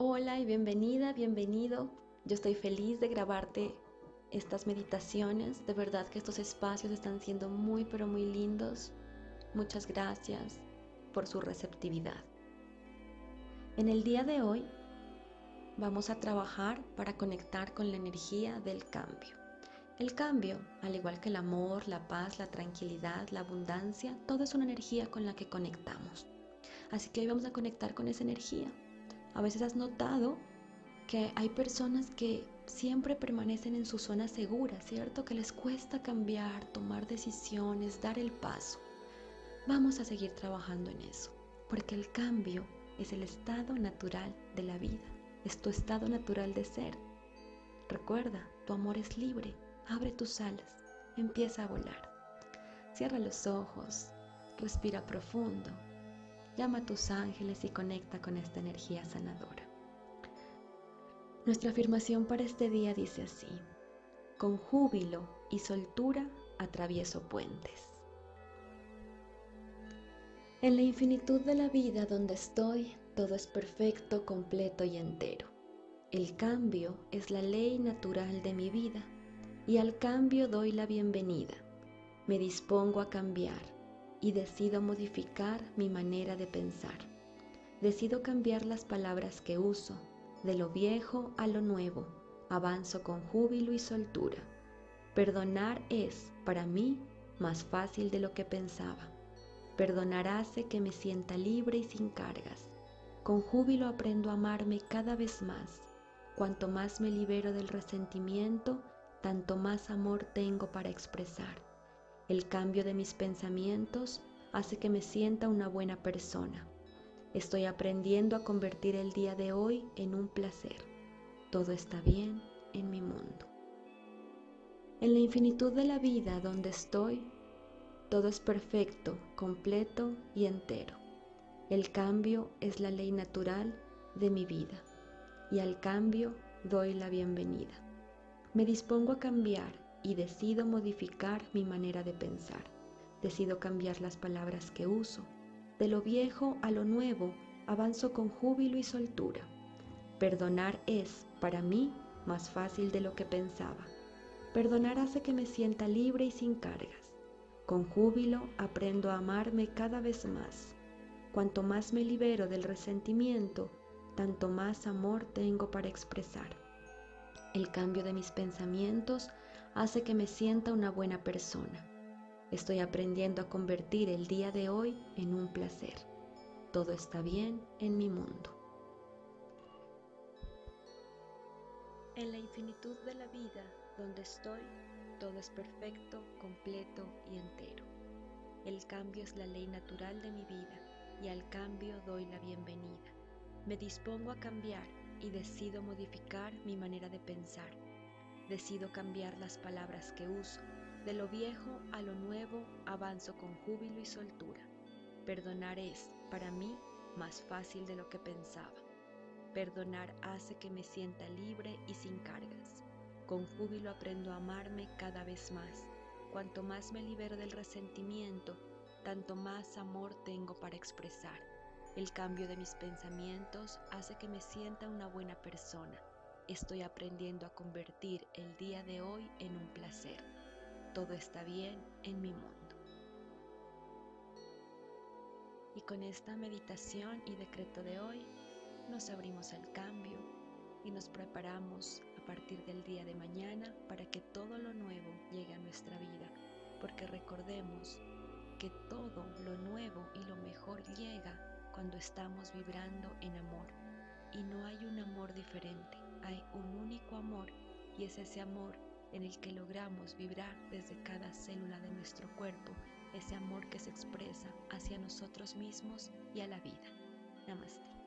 Hola y bienvenida, bienvenido. Yo estoy feliz de grabarte estas meditaciones. De verdad que estos espacios están siendo muy, pero muy lindos. Muchas gracias por su receptividad. En el día de hoy vamos a trabajar para conectar con la energía del cambio. El cambio, al igual que el amor, la paz, la tranquilidad, la abundancia, todo es una energía con la que conectamos. Así que hoy vamos a conectar con esa energía. A veces has notado que hay personas que siempre permanecen en su zona segura, ¿cierto? Que les cuesta cambiar, tomar decisiones, dar el paso. Vamos a seguir trabajando en eso, porque el cambio es el estado natural de la vida, es tu estado natural de ser. Recuerda, tu amor es libre, abre tus alas, empieza a volar. Cierra los ojos, respira profundo, llama a tus ángeles y conecta con esta energía sanadora. Nuestra afirmación para este día dice así, con júbilo y soltura atravieso puentes. En la infinitud de la vida donde estoy, todo es perfecto, completo y entero. El cambio es la ley natural de mi vida y al cambio doy la bienvenida. Me dispongo a cambiar y decido modificar mi manera de pensar. Decido cambiar las palabras que uso de lo viejo a lo nuevo, avanzo con júbilo y soltura. Perdonar es, para mí, más fácil de lo que pensaba. Perdonar hace que me sienta libre y sin cargas. Con júbilo aprendo a amarme cada vez más. Cuanto más me libero del resentimiento, tanto más amor tengo para expresar. El cambio de mis pensamientos hace que me sienta una buena persona. Estoy aprendiendo a convertir el día de hoy en un placer. Todo está bien en mi mundo. En la infinitud de la vida donde estoy, todo es perfecto, completo y entero. El cambio es la ley natural de mi vida y al cambio doy la bienvenida. Me dispongo a cambiar y decido modificar mi manera de pensar. Decido cambiar las palabras que uso de lo viejo a lo nuevo, avanzo con júbilo y soltura. Perdonar es, para mí, más fácil de lo que pensaba. Perdonar hace que me sienta libre y sin cargas. Con júbilo aprendo a amarme cada vez más. Cuanto más me libero del resentimiento, tanto más amor tengo para expresar. El cambio de mis pensamientos hace que me sienta una buena persona. Estoy aprendiendo a convertir el día de hoy en un placer. Todo está bien en mi mundo. En la infinitud de la vida donde estoy, todo es perfecto, completo y entero. El cambio es la ley natural de mi vida y al cambio doy la bienvenida. Me dispongo a cambiar y decido modificar mi manera de pensar. Decido cambiar las palabras que uso de lo viejo a lo nuevo avanzo con júbilo y soltura. Perdonar es, para mí, más fácil de lo que pensaba. Perdonar hace que me sienta libre y sin cargas. Con júbilo aprendo a amarme cada vez más. Cuanto más me libero del resentimiento, tanto más amor tengo para expresar. El cambio de mis pensamientos hace que me sienta una buena persona. Estoy aprendiendo a convertir el día de hoy en un placer todo está bien en mi mundo. Y con esta meditación y decreto de hoy nos abrimos al cambio y nos preparamos a partir del día de mañana para que todo lo nuevo llegue a nuestra vida, porque recordemos que todo lo nuevo y lo mejor llega cuando estamos vibrando en amor. Y no hay un amor diferente, hay un único amor y es ese amor en el que logramos vibrar desde cada célula de nuestro cuerpo ese amor que se expresa hacia nosotros mismos y a la vida. Namaste.